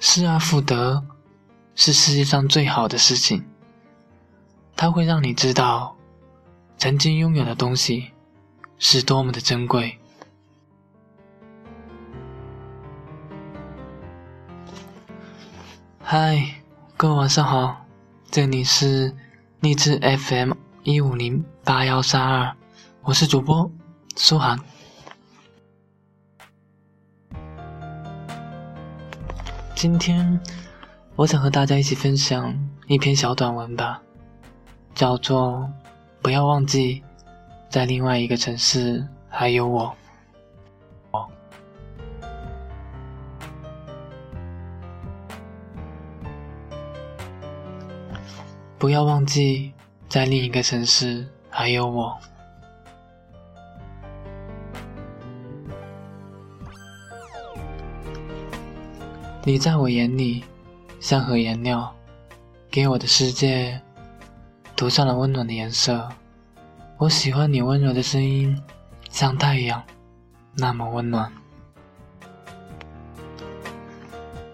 失而复得是世界上最好的事情，它会让你知道曾经拥有的东西是多么的珍贵。嗨，各位晚上好，这里是励志 FM 一五零八幺三二，我是主播苏涵。今天，我想和大家一起分享一篇小短文吧，叫做“不要忘记，在另外一个城市还有我。”不要忘记，在另一个城市还有我。你在我眼里，像盒颜料，给我的世界涂上了温暖的颜色。我喜欢你温柔的声音，像太阳，那么温暖。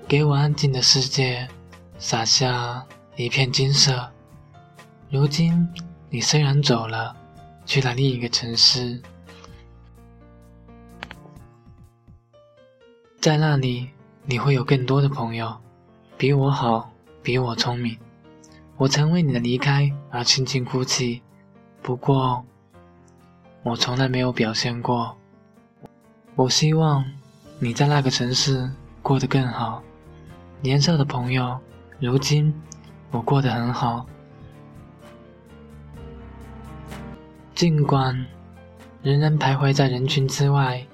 给我安静的世界，洒下一片金色。如今，你虽然走了，去了另一个城市，在那里。你会有更多的朋友，比我好，比我聪明。我曾为你的离开而轻轻哭泣，不过，我从来没有表现过。我希望你在那个城市过得更好。年少的朋友，如今我过得很好。尽管仍然徘徊在人群之外，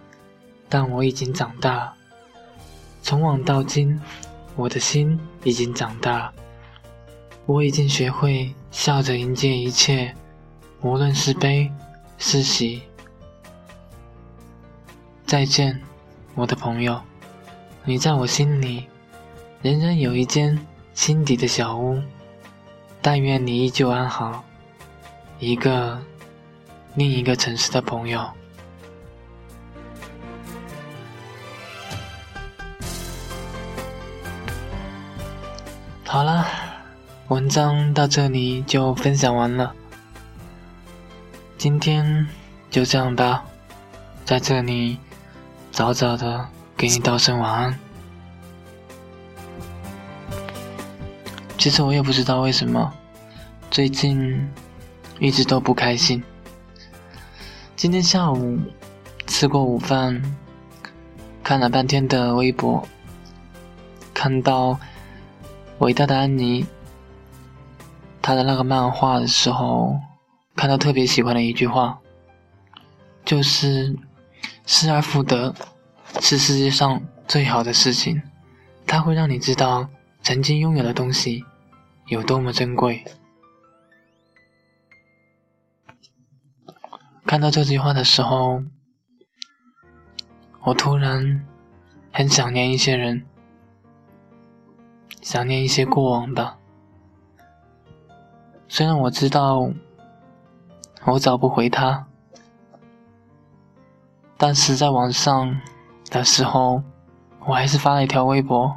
但我已经长大。从往到今，我的心已经长大，我已经学会笑着迎接一切，无论是悲是喜。再见，我的朋友，你在我心里仍然有一间心底的小屋。但愿你依旧安好，一个另一个城市的朋友。好了，文章到这里就分享完了。今天就这样吧，在这里早早的给你道声晚安。其实我也不知道为什么，最近一直都不开心。今天下午吃过午饭，看了半天的微博，看到。伟大的安妮，她的那个漫画的时候，看到特别喜欢的一句话，就是“失而复得是世界上最好的事情”，它会让你知道曾经拥有的东西有多么珍贵。看到这句话的时候，我突然很想念一些人。想念一些过往吧，虽然我知道我找不回他，但是在网上的时候，我还是发了一条微博，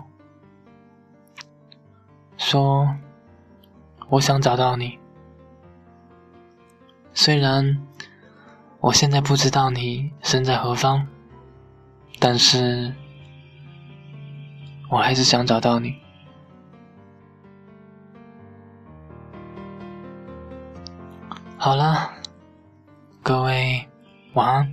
说我想找到你。虽然我现在不知道你身在何方，但是我还是想找到你。好了，各位晚安。